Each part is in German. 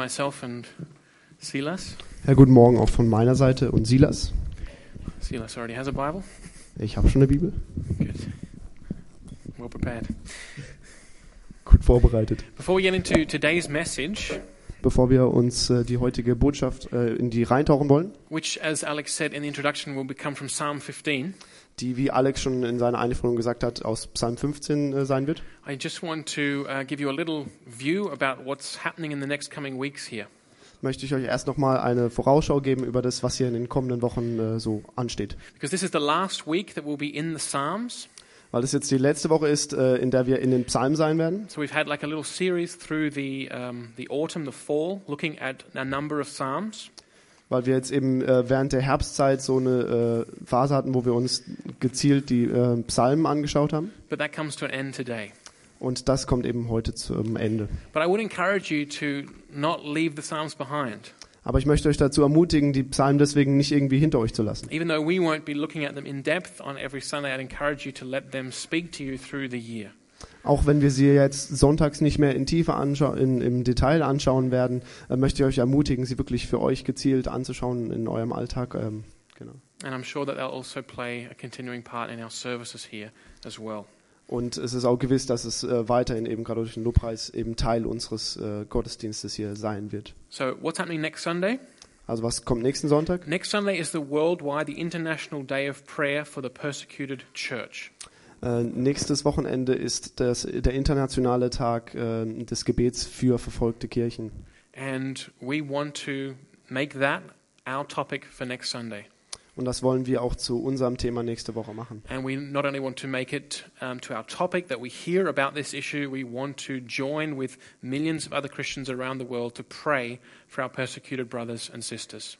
myself and Silas. Ja, guten Morgen auch von meiner Seite und Silas. Silas already has a Bible. Ich habe schon eine Bibel. Good. Well prepared. Gut vorbereitet. Before we get into today's message, Bevor wir uns äh, die heutige Botschaft äh, in die reintauchen wollen, which, as Alex said in the introduction, will become from Psalm 15, die, wie Alex schon in seiner Einführung gesagt hat, aus Psalm 15 äh, sein wird, I just want to uh, give you a little view about what's happening in the next coming weeks here. möchte ich euch erst nochmal eine Vorausschau geben über das, was hier in den kommenden Wochen äh, so ansteht. Because this is the last week that we'll be in the Psalms. Weil es jetzt die letzte Woche ist, äh, in der wir in den Psalmen sein werden. So we've had like a little series through the, um, the autumn, the fall, looking at a number of Psalms. Weil wir jetzt eben äh, während der Herbstzeit so eine äh, Phase hatten, wo wir uns gezielt die äh, Psalmen angeschaut haben. But that comes to an end today. Und das kommt eben heute zum Ende. But I would encourage you to not leave the Psalms behind. Aber ich möchte euch dazu ermutigen, die Psalmen deswegen nicht irgendwie hinter euch zu lassen. Even though we won't be looking at them in depth on every Sunday, I'd encourage you to let them speak to you through the year. Auch wenn wir sie jetzt sonntags nicht mehr in Tiefe anschau in, im Detail anschauen werden, äh, möchte ich euch ermutigen, sie wirklich für euch gezielt anzuschauen in eurem Alltag. Ähm, genau. And I'm sure that they'll also play a continuing part in our services here as well. Und es ist auch gewiss, dass es äh, weiterhin eben gerade durch den Lobpreis eben Teil unseres äh, Gottesdienstes hier sein wird. So, what's happening next Sunday? Also was kommt nächsten Sonntag? Next Sunday is the worldwide, the International Day of Prayer for the Persecuted Church. Äh, nächstes Wochenende ist das, der internationale Tag äh, des Gebets für verfolgte Kirchen. And we want to make that our topic for next Sunday. Und das wollen wir auch zu unserem Thema nächste Woche machen. And we not only want to make it um, to our topic that we hear about this issue, we want to join with millions of other Christians around the world to pray for our persecuted brothers and sisters.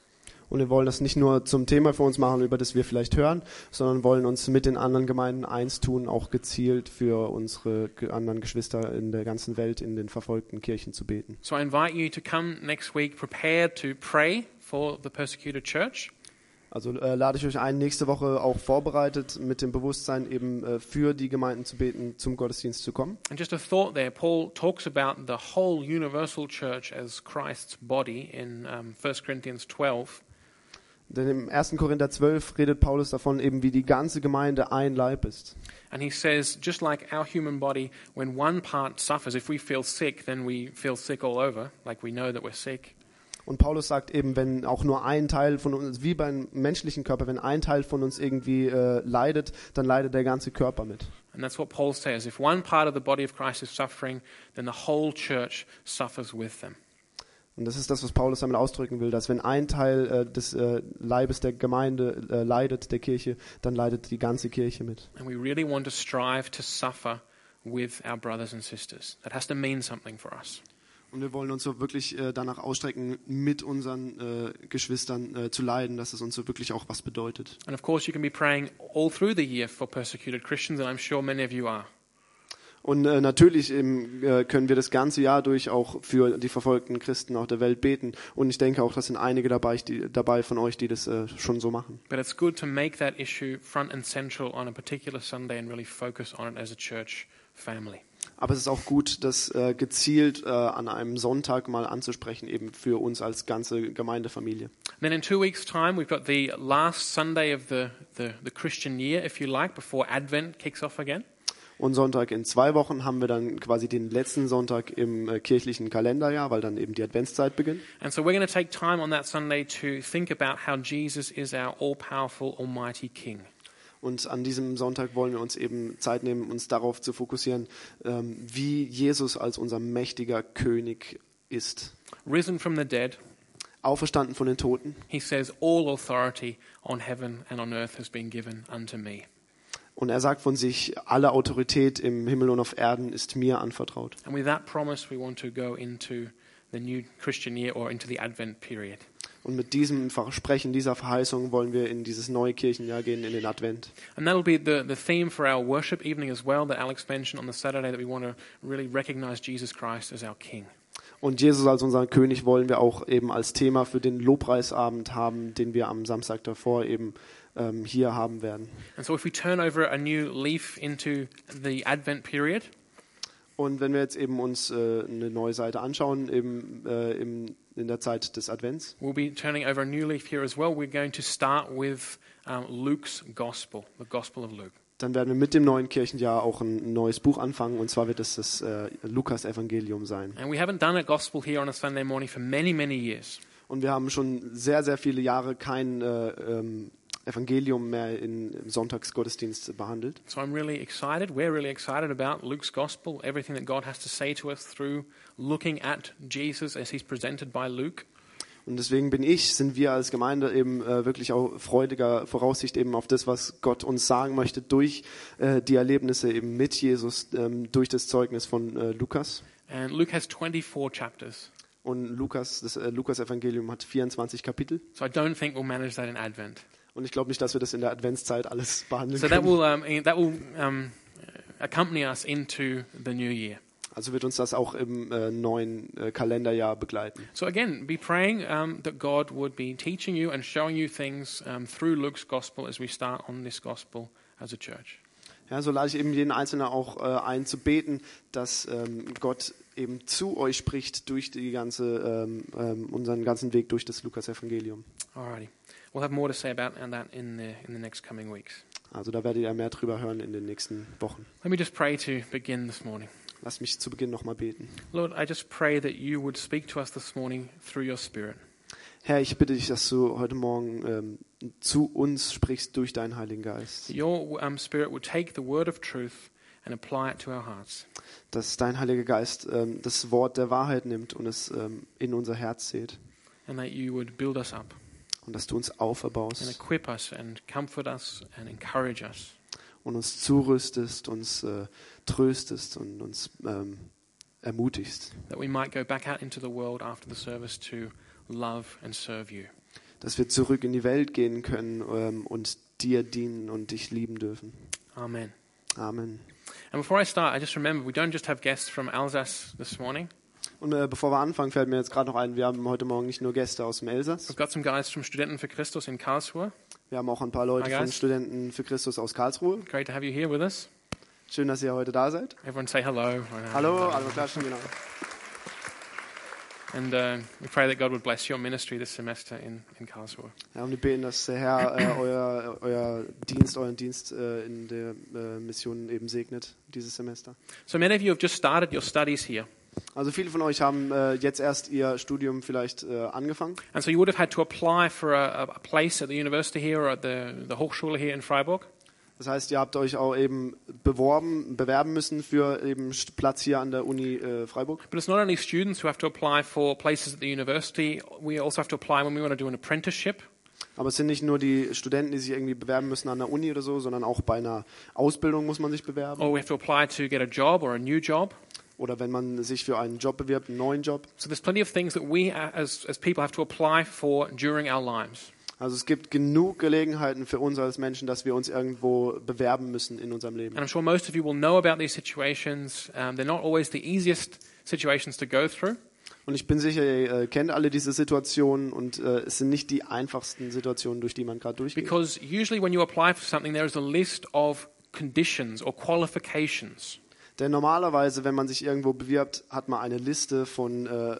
Und wir wollen das nicht nur zum Thema für uns machen, über das wir vielleicht hören, sondern wollen uns mit den anderen Gemeinden eins tun, auch gezielt für unsere anderen Geschwister in der ganzen Welt in den verfolgten Kirchen zu beten. So I invite you to come next week prepared to pray for the persecuted church. Also äh, lade ich euch ein, nächste Woche auch vorbereitet mit dem Bewusstsein eben äh, für die Gemeinden zu beten, zum Gottesdienst zu kommen. And just a thought there, Paul talks about the whole universal church as Christ's body in um, 1 Corinthians 12. Denn im 1. Korinther 12 redet Paulus davon, eben wie die ganze Gemeinde ein Leib ist. And he says, just like our human body, when one part suffers, if we feel sick, then we feel sick all over, like we know that we're sick. Und Paulus sagt eben, wenn auch nur ein Teil von uns, wie beim menschlichen Körper, wenn ein Teil von uns irgendwie äh, leidet, dann leidet der ganze Körper mit. And that's what Paul says. If one part of the body of Christ is suffering, then the whole church suffers with them. Und das ist das, was Paulus damit ausdrücken will, dass wenn ein Teil äh, des äh, Leibes der Gemeinde äh, leidet, der Kirche, dann leidet die ganze Kirche mit. And we really want to strive to suffer with our brothers and sisters. That has to mean something for us. Und wir wollen uns so wirklich äh, danach ausstrecken, mit unseren äh, Geschwistern äh, zu leiden, dass es uns so wirklich auch was bedeutet. And of course, you can be praying all through the year for persecuted Christians, and I'm sure many of you are. Und äh, natürlich eben, äh, können wir das ganze Jahr durch auch für die verfolgten Christen auf der Welt beten. Und ich denke auch, das sind einige dabei, die, dabei von euch, die das äh, schon so machen. But it's good to make that issue front and central on a particular Sunday and really focus on it as a church family. Aber es ist auch gut, das äh, gezielt äh, an einem Sonntag mal anzusprechen, eben für uns als ganze Gemeindefamilie. Then in two weeks' time, we've got the last Sunday of the, the, the Christian year, if you like, before Advent kicks off again. Und Sonntag in zwei Wochen haben wir dann quasi den letzten Sonntag im äh, kirchlichen Kalenderjahr, weil dann eben die Adventszeit beginnt. And so we're going to take time on that Sunday to think about how Jesus is our all powerful, almighty King. Und an diesem Sonntag wollen wir uns eben Zeit nehmen, uns darauf zu fokussieren, ähm, wie Jesus als unser mächtiger König ist. Risen from the dead, Auferstanden von den Toten. he says, All authority on heaven and on earth has been given unto me. Und er sagt von sich, alle Autorität im Himmel und auf Erden ist mir anvertraut. And with that promise, we want to go into the new Christian year or into the Advent period. Und mit diesem Versprechen, dieser Verheißung wollen wir in dieses neue Kirchenjahr gehen, in den Advent. And that'll be the, the theme for our worship evening as well that Alex mentioned on the Saturday that we want to really recognize Jesus Christ as our King. Und Jesus als unseren König wollen wir auch eben als Thema für den Lobpreisabend haben, den wir am Samstag davor eben ähm, hier haben werden. And so if we turn over a new leaf into the Advent period, Und wenn wir jetzt eben uns äh, eine neue Seite anschauen, eben äh, im, in der Zeit des Advents, We'll be turning over a new leaf here as well. We're going to start with um, Luke's Gospel, the Gospel of Luke. dann werden wir mit dem neuen Kirchenjahr auch ein neues Buch anfangen. Und zwar wird es das äh, Lukas-Evangelium sein. And we haven't done a Gospel here on a Sunday morning for many, many years. Und wir haben schon sehr, sehr viele Jahre kein äh, ähm, Evangelium mehr in, im Sonntagsgottesdienst behandelt. So I'm really excited. We're really excited about Luke's Gospel, everything that God has to say to us through looking at Jesus as he's presented by Luke. Und deswegen bin ich, sind wir als Gemeinde eben äh, wirklich auch freudiger Voraussicht eben auf das, was Gott uns sagen möchte durch äh, die Erlebnisse eben mit Jesus, ähm, durch das Zeugnis von äh, Lukas. And Luke has 24 chapters. Und Lukas, das äh, Lukas-Evangelium hat 24 Kapitel. So I don't think we'll manage that in Advent. Und ich glaube nicht, dass wir das in der Adventszeit alles behandeln So that können. will, um, that will um, accompany us into the new year. Also wird uns das auch im äh, neuen äh, Kalenderjahr begleiten. So again, be praying um, that God would be teaching you and showing you things um, through Luke's gospel as we start on this gospel as a church. Ja, so lade ich eben jeden Einzelnen auch äh, ein zu beten, dass ähm, Gott eben zu euch spricht durch die ganze, ähm, ähm, unseren ganzen Weg durch das Lukas-Evangelium. Alrighty, we'll have more to say about that in the in the next coming weeks. Also da werdet ihr mehr drüber hören in den nächsten Wochen. Let me just pray to begin this morning. Lasst mich zu Beginn nochmal beten. Lord, I just pray that you would speak to us this morning through your Spirit. Herr, ich bitte dich, dass du heute Morgen ähm, zu uns sprichst durch deinen Heiligen Geist. Your um, Spirit would take the word of truth and apply it to our hearts. Dass dein Heiliger Geist ähm, das Wort der Wahrheit nimmt und es ähm, in unser Herz sät. And that you would build us up Und dass du uns and auferbaust equip us and comfort us and encourage us. und uns zurüstest, uns äh, tröstest und uns ähm, ermutigst. That we might go back out into the world after the service to love and serve you. Dass wir zurück in die Welt gehen können ähm, und dir dienen und dich lieben dürfen. Amen. Amen. And before I start, I just remember we don't just have guests from Alsace this morning. Und äh, bevor wir anfangen, fällt mir jetzt gerade noch ein, wir haben heute Morgen nicht nur Gäste aus dem Elsass, We've got some guys from Studenten for Christus in Karlsruhe. wir haben auch ein paar Leute von. Studenten für Christus aus Karlsruhe. Great to have you here with us. Schön, dass ihr heute da seid. Everyone say hello. Hallo, alle klatschen, genau. And uh, we pray that God would bless your ministry this semester in, in Karlsruhe. Ja, und wir beten, dass der Herr äh, euer, euer Dienst, euren Dienst äh, in der äh, Mission eben segnet, dieses Semester. So many of you have just started your studies here. Also viele von euch haben äh, jetzt erst ihr Studium vielleicht äh, angefangen. And so you would have had to apply for a, a place at the university here or at the, the Hochschule here in Freiburg. Das heißt, ihr habt euch auch eben beworben, bewerben müssen für eben Platz hier an der Uni äh, Freiburg. But it's not only students who have to apply for places at the university, we also have to apply when we want to do an apprenticeship. Aber es sind nicht nur die Studenten, die sich irgendwie bewerben müssen an der Uni oder so, sondern auch bei einer Ausbildung muss man sich bewerben. Or we have to apply to get a job or a new job. Oder wenn man sich für einen Job bewirbt, einen neuen Job. So there's plenty of things that we uh, as, as people have to apply for during our lives. Also es gibt genug Gelegenheiten für uns als Menschen, dass wir uns irgendwo bewerben müssen in unserem Leben. And I'm sure most of you will know about these situations. Um, they're not always the easiest situations to go through. Und ich bin sicher, ihr äh, kennt alle diese Situationen und äh, es sind nicht die einfachsten Situationen, durch die man gerade durchgeht. Because usually when you apply for something, there is a list of conditions or qualifications. Denn normalerweise, wenn man sich irgendwo bewirbt, hat man eine Liste von äh,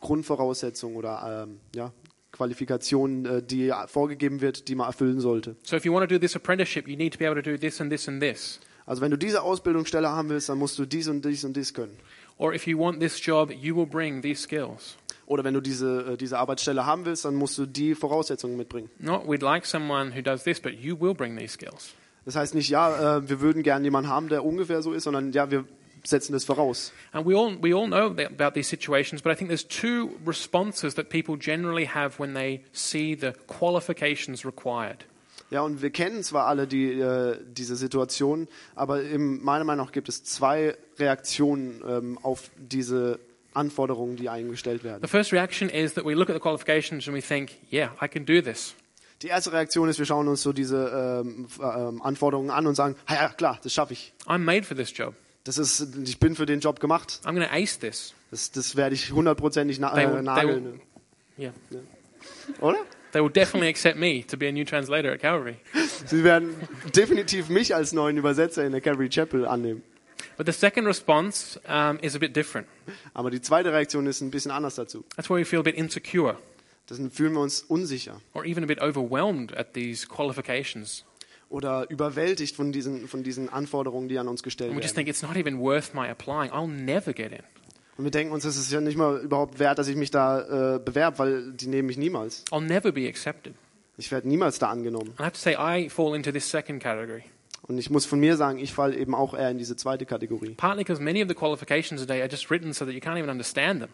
Grundvoraussetzungen oder ähm, ja, Qualifikationen, äh, die vorgegeben wird, die man erfüllen sollte. So if you want to do this apprenticeship, you need to be able to do this and this and this. Also wenn du diese Ausbildungsstelle haben willst, dann musst du dies und dies und dies können. Or if you want this job, you will bring these skills. Oder wenn du diese, äh, diese Arbeitsstelle haben willst, dann musst du die Voraussetzungen mitbringen. Not we'd like someone who does this, but you will bring these skills. Das heißt nicht, ja, äh, wir würden gerne jemanden haben, der ungefähr so ist, sondern ja, wir setzen das voraus. And we all, we all know about these situations, but I think there's two responses that people generally have when they see the qualifications required. Ja, und wir kennen zwar alle die, äh, diese Situation, aber im, meiner Meinung nach gibt es zwei Reaktionen ähm, auf diese Anforderungen, die eingestellt werden. The first reaction is that we look at the qualifications and we think, yeah, I can do this. Die erste Reaktion ist, wir schauen uns so diese ähm, ähm, Anforderungen an und sagen, "Ha, ja klar, das schaffe ich. I'm made for this job. Das ist, ich bin für den Job gemacht. I'm to ace this. Das, das werde ich hundertprozentig na They will- äh, they nageln. will- Yeah. Oder? They will definitely accept me to be a new translator at Calvary. Sie werden definitiv mich als neuen Übersetzer in der Calvary Chapel annehmen. But the second response um, is a bit different. Aber die zweite Reaktion ist ein bisschen anders dazu. That's where we feel a bit insecure Dann fühlen wir uns unsicher or even a bit overwhelmed at these qualifications. oder überwältigt von diesen, von diesen Anforderungen, die an uns gestellt And we just werden. think it's not even worth my applying. I'll never get in. Und wir denken uns, es ist ja nicht mal überhaupt wert, dass ich mich da äh, bewerbe, weil die nehmen mich niemals. I'll never be accepted. Ich werde niemals da angenommen. I have to say, I fall into this second category. Und ich muss von mir sagen, ich falle eben auch eher in diese zweite Kategorie. Partly because many of the qualifications today are just written so that you can't even understand them.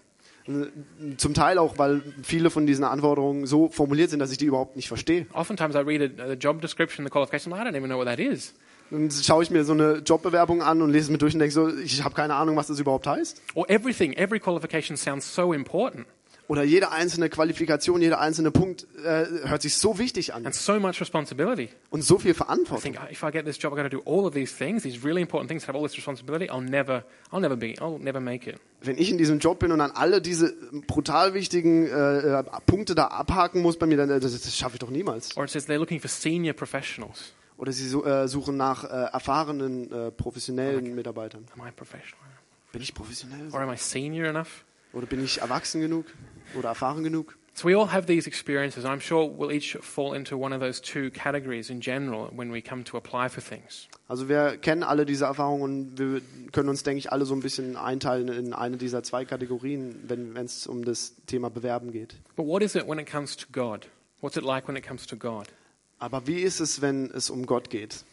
Zum Teil auch, weil viele von diesen Anforderungen so formuliert sind, dass ich die überhaupt nicht verstehe. Oftentimes I read a, a job description, the qualification, I don't even know what that is. Dann schaue ich mir so eine Jobbewerbung an und lese es mir durch und denke so, ich habe keine Ahnung, was das überhaupt heißt. Or everything, every qualification sounds so important Oder jede einzelne Qualifikation, jeder einzelne Punkt äh, hört sich so wichtig an and so much responsibility. und so viel I Verantwortung. think "Oh, if I get this job, I've got to do all of these things, these really important things, have all this responsibility. I'll never, I'll never be, I'll never make it. Wenn ich in diesem Job bin und dann alle diese brutal wichtigen äh, äh, Punkte da abhaken muss bei mir, dann äh, das, das schaffe ich doch niemals. Or it says they're looking for senior professionals. Oder sie äh, suchen nach äh, erfahrenen, professionellen Mitarbeitern. Am I professional? Bin ich professionell? Or am I senior enough? Oder bin ich erwachsen genug? Oder erfahren genug? So we all have these experiences. I'm sure we'll each fall into one of those two categories in general when we come to apply for things. Also wir kennen alle diese Erfahrungen und wir können uns, denke ich, alle so ein bisschen einteilen in eine dieser zwei Kategorien, wenn es um das Thema Bewerben geht. But what is it when it comes to God? What's it like when it comes to God? Aber wie ist es, wenn es um Gott geht?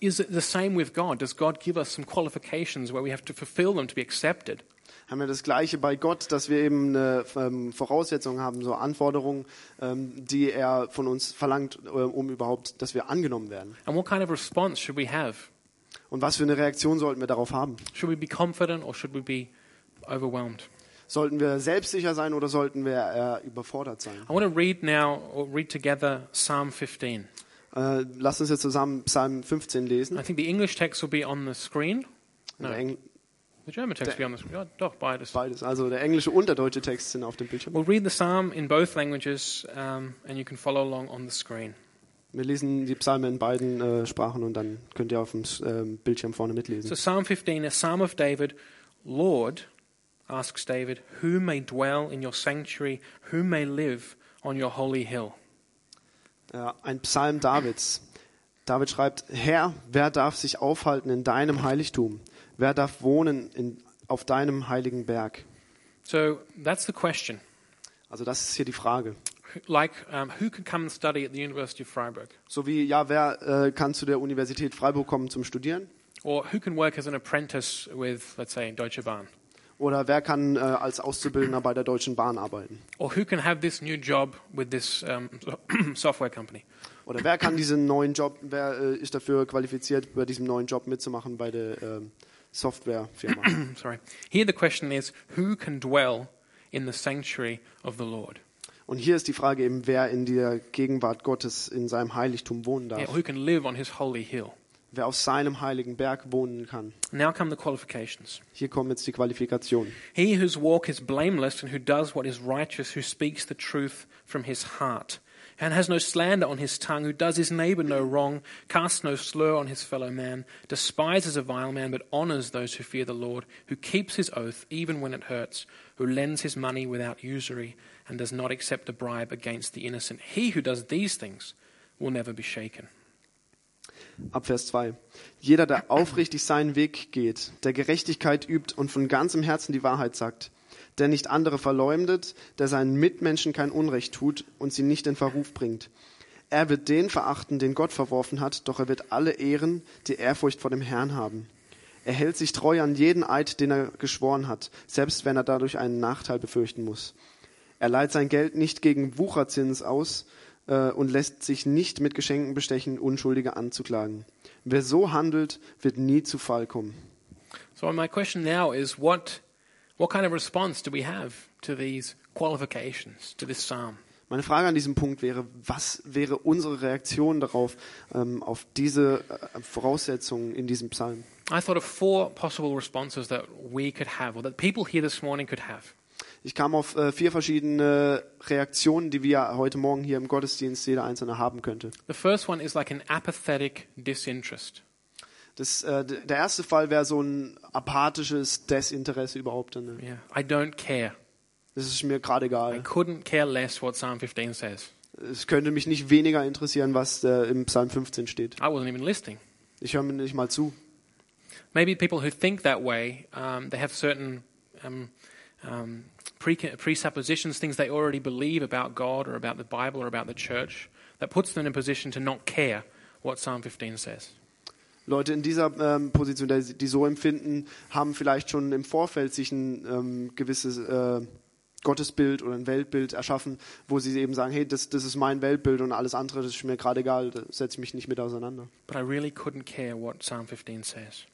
Is it the same with God? Does God give us some qualifications where we have to fulfill them to be accepted? Haben wir das Gleiche bei Gott, dass wir eben eine ähm, Voraussetzung haben, so Anforderungen, ähm, die er von uns verlangt, äh, um überhaupt, dass wir angenommen werden? And what kind of response should we have? Und was für eine Reaktion sollten wir darauf haben? Should we be confident or should we be overwhelmed? Sollten wir selbstsicher sein oder sollten wir eher überfordert sein? I want to read now, or read together, Psalm 15. Äh, lasst uns jetzt zusammen Psalm 15 lesen. I think the English text will be on the screen. No, the German text be on the screen. Oh, doch, beides. beides. Also der englische und der deutsche Text sind auf dem Bildschirm. We'll read the psalm in both languages, um, and you can follow along on the screen. Wir lesen die Psalmen in beiden äh, Sprachen und dann könnt ihr auf dem ähm, Bildschirm vorne mitlesen. So, Psalm 15, a psalm of David. Lord, asks David, who may dwell in your sanctuary? Who may live on your holy hill? Ja, ein Psalm Davids. David schreibt, Herr, wer darf sich aufhalten in deinem Heiligtum? Wer darf wohnen in, auf deinem heiligen Berg? So, that's the question. Also das ist hier die Frage. Like, um, who can come and study at the University of Freiburg? So wie, ja, wer äh, kann zu der Universität Freiburg kommen zum Studieren? Or who can work as an apprentice with, let's say, Deutsche Bahn? Oder wer kann äh, als Auszubildender bei der Deutschen Bahn arbeiten? Or who can have this new job with this um, software company? Oder wer kann diesen neuen Job, wer äh, ist dafür qualifiziert, bei diesem neuen Job mitzumachen bei der ähm, Softwarefirma? Sorry. Here the question is, who can dwell in the sanctuary of the Lord? Und hier ist die Frage eben, wer in der Gegenwart Gottes in seinem Heiligtum wohnen darf. Yeah, who can live on his holy hill? Wer auf seinem heiligen Berg wohnen kann. Now come the qualifications. Hier kommen jetzt die Qualifikationen. He whose walk is blameless and who does what is righteous, who speaks the truth from his heart, and has no slander on his tongue, who does his neighbor no wrong, casts no slur on his fellow man, despises a vile man, but honors those who fear the Lord, who keeps his oath even when it hurts, who lends his money without usury, and does not accept a bribe against the innocent. He who does these things will never be shaken. Ab Vers 2. Jeder, der aufrichtig seinen Weg geht, der Gerechtigkeit übt und von ganzem Herzen die Wahrheit sagt, der nicht andere verleumdet, der seinen Mitmenschen kein Unrecht tut und sie nicht in Verruf bringt. Er wird den verachten, den Gott verworfen hat, doch er wird alle ehren, die Ehrfurcht vor dem Herrn haben. Er hält sich treu an jeden Eid, den er geschworen hat, selbst wenn er dadurch einen Nachteil befürchten muss. Er leiht sein Geld nicht gegen Wucherzins aus äh, und lässt sich nicht mit Geschenken bestechen, Unschuldige anzuklagen. Wer so handelt, wird nie zu Fall kommen. So my question now is what what kind of response do we have to these qualifications, to this psalm? Meine Frage an diesem Punkt wäre, was wäre unsere Reaktion darauf, ähm, auf diese äh, Voraussetzungen in diesem Psalm? I thought of four possible responses that we could have, or that people here this morning could have. Ich kam auf äh, vier verschiedene Reaktionen, die wir heute Morgen hier im Gottesdienst jeder einzelne haben könnte. The first one is like an apathetic disinterest. Das, äh, der erste Fall wäre so ein apathisches Desinteresse überhaupt. Ne? Yeah, I don't care. Das ist mir gerade I egal. couldn't care less what Psalm 15 says. Es könnte mich nicht weniger interessieren, was äh, im Psalm 15 steht. I wasn't even listening. Ich höre mir nicht mal zu. Maybe people who think that way, um, they have certain um, um, pre- presuppositions, things they already believe about God or about the Bible or about the church, that puts them in a position to not care what Psalm 15 says. Leute in dieser ähm, Position, die, die so empfinden, haben vielleicht schon im Vorfeld sich ein ähm, gewisses äh, Gottesbild oder ein Weltbild erschaffen, wo sie eben sagen, hey, das, das ist mein Weltbild und alles andere, das ist mir gerade egal, da setze ich mich nicht mit auseinander. But I really couldn't care what Psalm 15 says.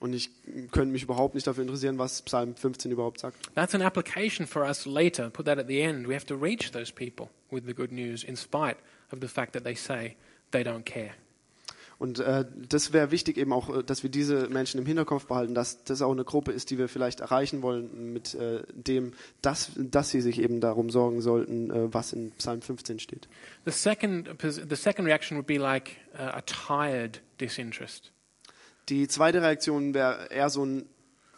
Und ich könnte mich überhaupt nicht dafür interessieren, was Psalm 15 überhaupt sagt. That's an application for us later. Put that at the end. We have to reach those people with the good news in spite of the fact that they say they don't care. Und äh, das wäre wichtig eben auch, äh, dass wir diese Menschen im Hinterkopf behalten, dass das auch eine Gruppe ist, die wir vielleicht erreichen wollen mit äh, dem, dass, dass sie sich eben darum sorgen sollten, äh, was in Psalm 15 steht. The second, the second reaction would be like uh, a tired disinterest. Die zweite Reaktion wäre eher so ein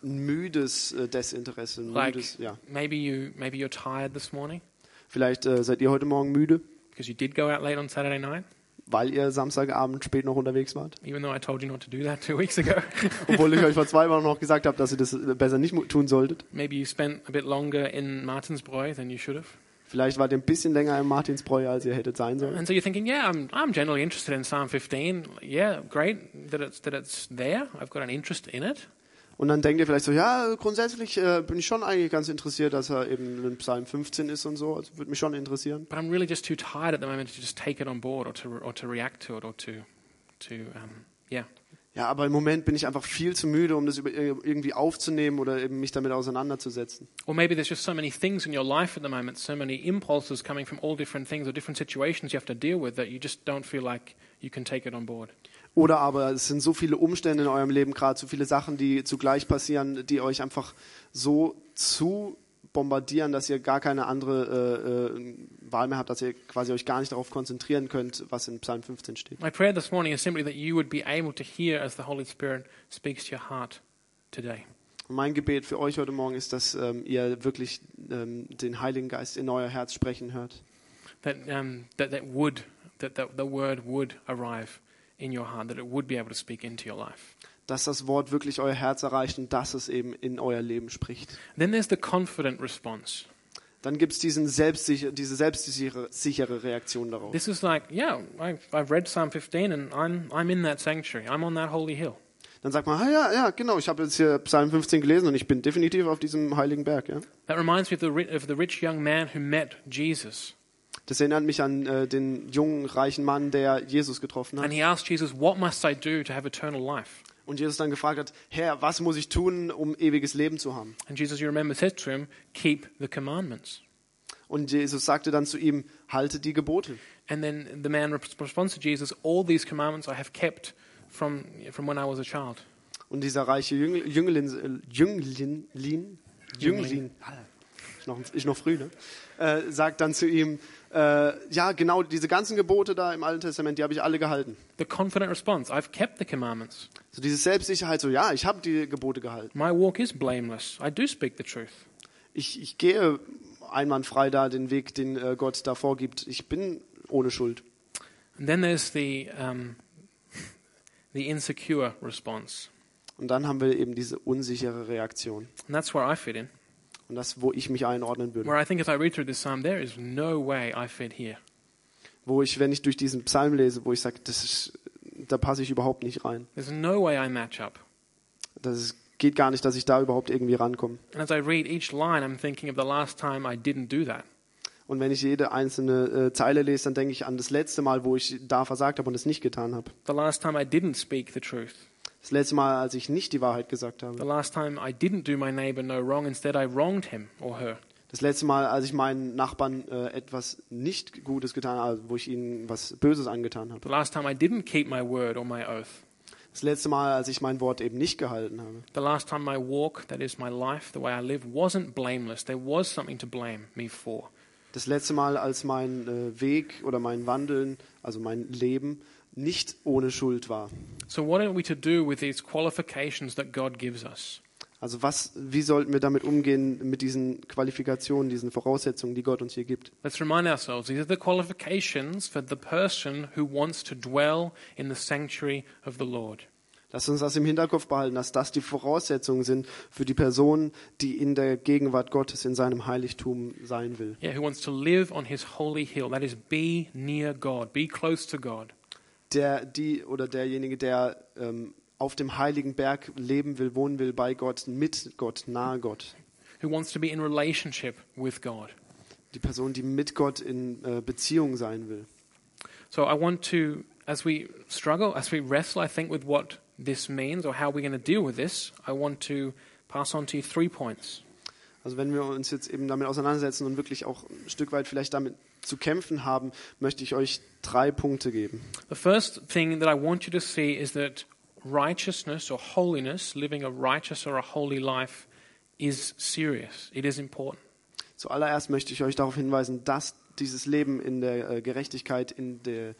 müdes äh, Desinteresse. Ein Like müdes, ja. maybe you maybe you're tired this morning Vielleicht äh, seid ihr heute Morgen müde, because you did go out late on Saturday night, weil ihr Samstagabend spät noch unterwegs wart. even though I told you not to do that two weeks ago. Obwohl ich euch vor zwei Wochen noch gesagt habe, dass ihr das besser nicht tun solltet. maybe you spent a bit longer in Martinsbrough than you should have. Vielleicht wart ihr ein bisschen länger im Martinsbräu, als ihr hättet sein sollen. And so you're thinking, yeah, I'm, I'm generally interested in Psalm 15. Yeah, great that it's, that it's there. I've got an interest in it. Und dann denkt ihr vielleicht so, ja, grundsätzlich äh, bin ich schon eigentlich ganz interessiert, dass er eben in Psalm 15 ist und so. Also würde mich schon interessieren. But I'm really just too tired at the moment to just take it on board or to, or to react to it or to, to um, yeah. Ja, aber im Moment bin ich einfach viel zu müde, um das über, irgendwie aufzunehmen oder eben mich damit auseinanderzusetzen. Or maybe there's just so many things in your life at the moment, so many impulses coming from all different things or different situations you have to deal with that you just don't feel like you can take it on board. Oder aber es sind so viele Umstände in eurem Leben, gerade so viele Sachen, die zugleich passieren, die euch einfach so zu bombardieren, dass ihr gar keine andere äh, äh, Wahl mehr habt, dass ihr quasi euch gar nicht darauf konzentrieren könnt, was in Psalm 15 steht. My prayer this morning is simply that you would be able to hear as the Holy Spirit speaks to your heart today. Und mein Gebet für euch heute Morgen ist, dass ähm, ihr wirklich ähm, den Heiligen Geist in euer Herz sprechen hört. That, um, that, that would, that, that the word would arrive in your heart, that it would be able to speak into your life. Dass das Wort wirklich euer Herz erreicht und dass es eben in euer Leben spricht. Then there's the confident response. Dann gibt es selbstsicher, diese selbstsichere sichere Reaktion darauf. This is like, yeah, I've, I've read Psalm 15 and I'm, I'm in that sanctuary. I'm on that holy hill. Dann sagt man, ah, ja, ja, genau, ich habe jetzt hier Psalm 15 gelesen und ich bin definitiv auf diesem heiligen Berg. Ja. That reminds me of the, of the rich young man who met Jesus. Das erinnert mich an äh, den jungen, reichen Mann, der Jesus getroffen And hat. he asked Jesus, What must I do to have eternal life? Und Jesus dann gefragt hat, Herr, was muss ich tun, um ewiges Leben zu haben? And Jesus, you remember, said to him, Keep the commandments. Und Jesus sagte dann zu ihm, halte die Gebote. And then the man responds to Jesus, All these commandments I have kept from, from when I was a child. Und dieser reiche Jüngling, äh, Jünglin, Lin, Jünglin, ist noch, ist noch früh, ne? äh, sagt dann zu ihm, äh, ja, genau, diese ganzen Gebote da im Alten Testament, die habe ich alle gehalten. The confident response, I've kept the commandments. So diese Selbstsicherheit, so ja, ich habe die Gebote gehalten. My walk is blameless. I do speak the truth. Ich, ich gehe einwandfrei da den Weg, den äh, Gott da vorgibt. Ich bin ohne Schuld. And then there's the, um, the insecure response. Und dann haben wir eben diese unsichere Reaktion. And that's where I fit in. Und das, wo ich mich einordnen würde. Where I think as I read through this psalm, there is no way I fit here. Wo ich, wenn ich durch diesen Psalm lese, wo ich sage, das ist, da passe ich überhaupt nicht rein. There's no way I match up. Das ist, geht gar nicht, dass ich da überhaupt irgendwie rankomme. And as I read each line, I'm thinking of the last time I didn't do that. Und wenn ich jede einzelne äh, Zeile lese, dann denke ich an das letzte Mal, wo ich da versagt habe und es nicht getan habe. The last time I didn't speak the truth. Das letzte Mal, als ich nicht die Wahrheit gesagt habe. The last time I didn't do my neighbor no wrong, instead I wronged him or her. Das letzte Mal, als ich meinen Nachbarn äh, etwas nicht Gutes getan habe, wo ich ihnen was Böses angetan habe. The last time I didn't keep my word or my oath. Das letzte Mal, als ich mein Wort eben nicht gehalten habe. The last time my walk, that is my life, the way I live, wasn't blameless. There was something to blame me for. Das letzte Mal, als mein äh, Weg oder mein Wandeln, also mein Leben, nicht ohne Schuld war. So, what are we to do with these qualifications that God gives us? Also was, wie sollten wir damit umgehen mit diesen Qualifikationen, diesen Voraussetzungen, die Gott uns hier gibt? Let's remind ourselves these are the qualifications for the person who wants to dwell in the sanctuary of the Lord. Lasst uns das im Hinterkopf behalten, dass das die Voraussetzungen sind für die Person, die in der Gegenwart Gottes in seinem Heiligtum sein will. Yeah, who wants to live on his holy hill. That is, be near God, be close to God. Der, die oder derjenige, der ähm, auf dem heiligen Berg leben will, wohnen will, bei Gott, mit Gott, nahe Gott. Who wants to be in relationship with God. Die Person, die mit Gott in äh, Beziehung sein will. So I want to, as we struggle, as we wrestle, I think, with what this means or how we're going to deal with this, I want to pass on to you three points. Also wenn wir uns jetzt eben damit auseinandersetzen und wirklich auch ein Stück weit vielleicht damit zu kämpfen haben, möchte ich euch drei Punkte geben. The first thing that I want you to see is that righteousness or holiness, living a righteous or a holy life, is serious. It is important. Zuallererst möchte ich euch darauf hinweisen, dass dieses Leben in der äh, Gerechtigkeit, in der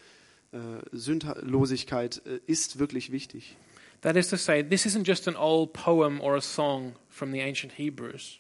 äh, Sündlosigkeit äh, ist wirklich wichtig. That is to say, this isn't just an old poem or a song from the ancient Hebrews,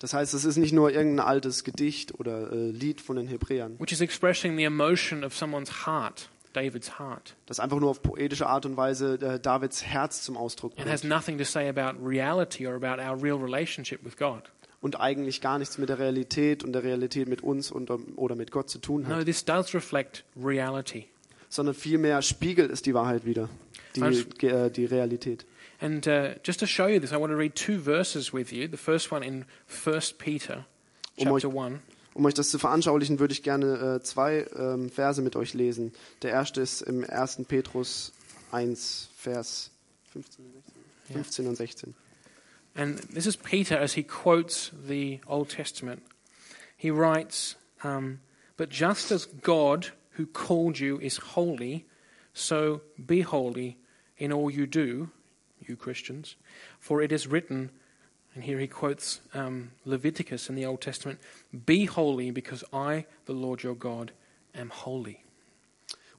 Das heißt, es ist nicht nur irgendein altes Gedicht oder äh, Lied von den Hebräern, which is expressing the emotion of someone's heart, David's heart. das einfach nur auf poetische Art und Weise äh, Davids Herz zum Ausdruck It has bringt nothing to say about reality or about our real relationship with God. und eigentlich gar nichts mit der Realität und der Realität mit uns und, ähm, oder mit Gott zu tun No, hat, this does reflect reality. sondern vielmehr spiegelt es die Wahrheit wieder, die, äh, die Realität. And uh, just to show you this, I want to read two verses with you. The first one in 1 Peter, Um euch- chapter 1. Um euch das zu veranschaulichen, würde ich gerne äh, zwei ähm, Verse mit euch lesen. Der erste ist im 1. Petrus 1, Vers 15 und 16. 15 und 16. And this is Peter as he quotes the Old Testament. He writes, um, But just as God who called you is holy, so be holy in all you do, you Christians. For it is written, and here he quotes um, Leviticus in the Old Testament Be holy because I, the Lord your God, am holy.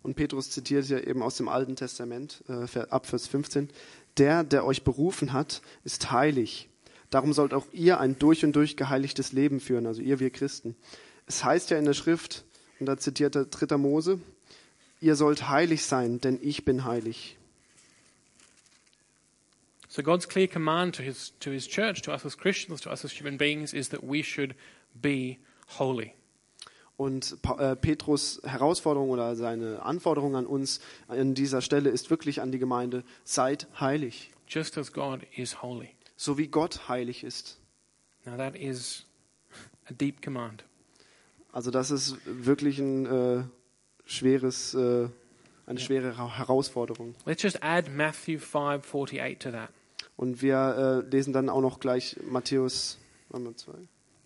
Und Petrus zitiert hier eben aus dem Alten Testament, äh, ab Vers 15. Der, der euch berufen hat, ist heilig. Darum sollt auch ihr ein durch und durch geheiligtes Leben führen, also ihr, wir Christen. Es heißt ja in der Schrift, und da zitiert er 3. Mose, ihr sollt heilig sein, denn ich bin heilig. So God's clear command to his, to his church, to us as Christians, to us as human beings, is that we should be holy. Und äh, Petrus Herausforderung oder seine Anforderung an uns an dieser Stelle ist wirklich an die Gemeinde, seid heilig, just as God is holy. so wie Gott heilig ist. Now, that is a deep command. Also das ist wirklich ein äh, schweres, äh, eine schwere Ra- Herausforderung. Let's just add Matthew 5:48 to that. Und wir äh, lesen dann auch noch gleich Matthäus warte mal, zwei.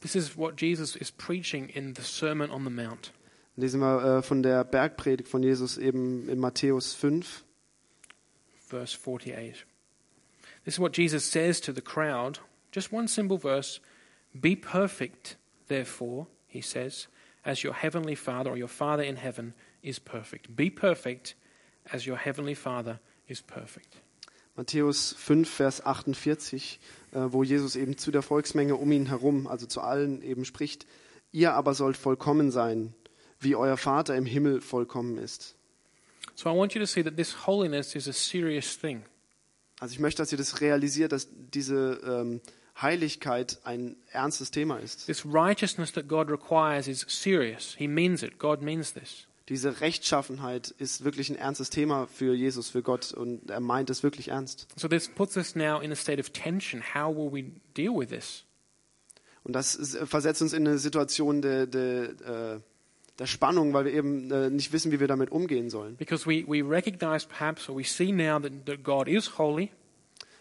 This is what Jesus is preaching in the Sermon on the Mount. Lesen wir äh, von der Bergpredigt von Jesus eben in Matthäus 5. verse 48. This is what Jesus says to the crowd. Just one simple verse. Be perfect, therefore, he says, as your heavenly Father or your Father in heaven is perfect. Be perfect as your heavenly Father is perfect. Matthäus 5, Vers 48, äh, wo Jesus eben zu der Volksmenge um ihn herum, also zu allen eben spricht, ihr aber sollt vollkommen sein, wie euer Vater im Himmel vollkommen ist. So I want you to see that this holiness is a serious thing. Also ich möchte, dass ihr das realisiert, dass diese ähm, Heiligkeit ein ernstes Thema ist. This righteousness that God requires is serious. He means it. God means this. Diese Rechtschaffenheit ist wirklich ein ernstes Thema für Jesus, für Gott und er meint es wirklich ernst. So this puts us now in a state of tension. How will we deal with this? Und das ist, äh, versetzt uns in eine Situation der, der, äh, der Spannung, weil wir eben äh, nicht wissen, wie wir damit umgehen sollen. Because we, we recognize perhaps, or we see now that, that God is holy,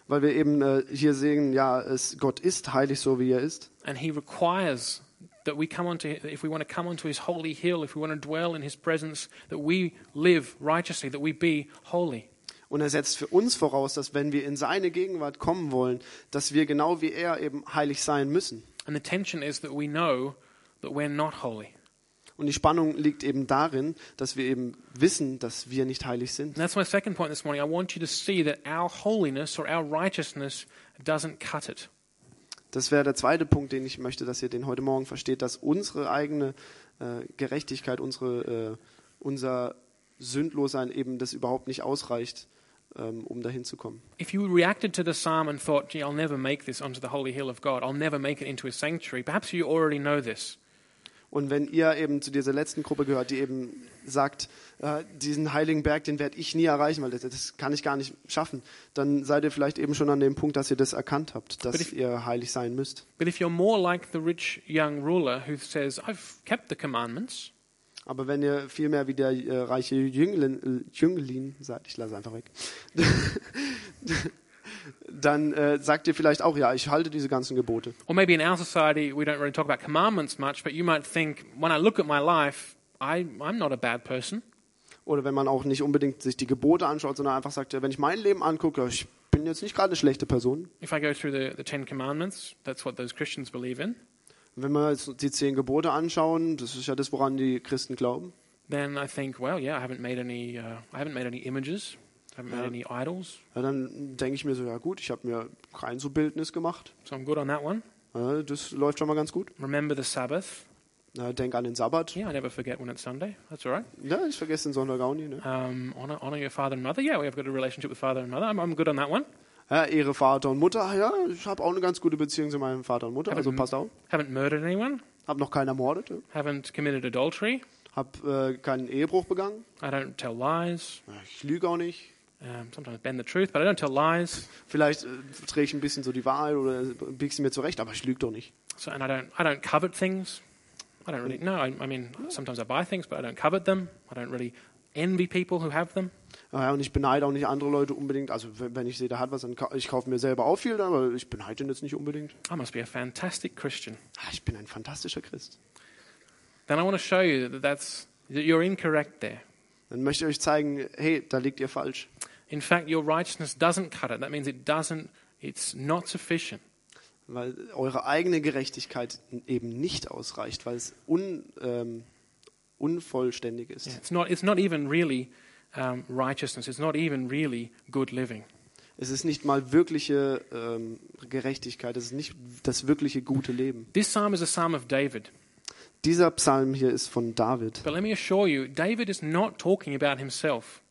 Weil wir eben hier sehen, ja, es, Gott ist heilig, so wie er ist. and He requires that we come onto, if we want to come onto His holy hill, if we want to dwell in His presence, that we live righteously, that we be holy. Und er setzt für uns voraus, dass wenn wir in seine Gegenwart kommen wollen, dass wir genau wie er eben heilig sein müssen. And the tension is that we know that we're not holy. Und die Spannung liegt eben darin, dass wir eben wissen, dass wir nicht heilig sind. And that's my second point this morning. I want you to see that our holiness or our righteousness doesn't cut it. Das wäre der zweite Punkt, den ich möchte, dass ihr den heute Morgen versteht, dass unsere eigene äh, Gerechtigkeit, unsere, äh, unser Sündlossein eben das überhaupt nicht ausreicht, ähm, um dahin zu kommen. If you reacted to the psalm and thought, gee, I'll never make this onto the holy hill of God, I'll never make it into a sanctuary, perhaps you already know this. Und wenn ihr eben zu dieser letzten Gruppe gehört, die eben sagt, äh, diesen heiligen Berg, den werde ich nie erreichen, weil das, das kann ich gar nicht schaffen, dann seid ihr vielleicht eben schon an dem Punkt, dass ihr das erkannt habt, dass if- ihr heilig sein müsst. But if you're more like the rich young ruler who says, I've kept the commandments, Aber wenn ihr viel mehr wie der äh, reiche Jünglin, äh, Jünglin seid, ich lasse einfach weg, dann äh, sagt ihr vielleicht auch, ja, ich halte diese ganzen Gebote. or maybe in our society we don't really talk about commandments much, but you might think, when I look at my life, I, I'm not a bad person. Oder wenn man auch nicht unbedingt sich die Gebote anschaut, sondern einfach sagt, wenn ich mein Leben angucke, ich bin jetzt nicht gerade eine schlechte Person. If I go through the, the Ten Commandments, that's what those Christians believe in, Wenn wir jetzt die zehn Gebote anschauen, das ist ja das, woran die Christen glauben, then I think, well, yeah, I haven't made any, uh, I haven't made any images, haven't made any idols, ja, dann denke ich mir so, ja gut, ich habe mir kein so Bildnis gemacht. so I'm good on that one. Ja, das läuft schon mal ganz gut. Remember the Sabbath. Ja, denk an den Sabbat. Yeah, I never forget when it's Sunday. That's all right. Ja, ich vergesse den Sonntag auch nie. Ne? Um, honor, honor your father and mother. Yeah, we have got a relationship with father and mother. I'm, I'm good on that one. Ja, Ehre Vater und Mutter. Ja, ich habe auch eine ganz gute Beziehung zu meinem Vater und Mutter, also passt auf. Haven't murdered anyone. Hab noch keinen ermordet. Ja. Haven't committed adultery. Hab äh, keinen Ehebruch begangen. I don't tell lies. Ich lüge auch nicht. Um, sometimes bend the truth, but I don't tell lies. Vielleicht äh, drehe ich ein bisschen so die Wahrheit oder bieg sie mir zurecht, aber ich lüge doch nicht. So, and I don't, I don't covet things. I don't really. No, I, I mean, sometimes I buy things, but I don't covet them. I don't really envy people who have them. Ja, und ich beneide auch nicht andere Leute unbedingt. Also wenn ich sehe, der hat was, dann ich kaufe mir selber auch viel, aber ich beneide ihn jetzt nicht unbedingt. I must be a fantastic Christian. Ah, Ich bin ein fantastischer Christ. Then I want to show you that that's that you're incorrect there. Dann möchte ich euch zeigen, hey, da liegt ihr falsch. In fact, your righteousness doesn't cut it. That means it doesn't. It's not sufficient. Weil eure eigene Gerechtigkeit eben nicht ausreicht, weil es un, ähm, unvollständig ist. Yeah, It's not. It's not even really um, righteousness. It's not even really good living. Es ist nicht mal wirkliche ähm, Gerechtigkeit, es ist nicht das wirkliche gute Leben. This psalm is a psalm of David. Dieser Psalm hier ist von David. But let me assure you, David is not talking about himself.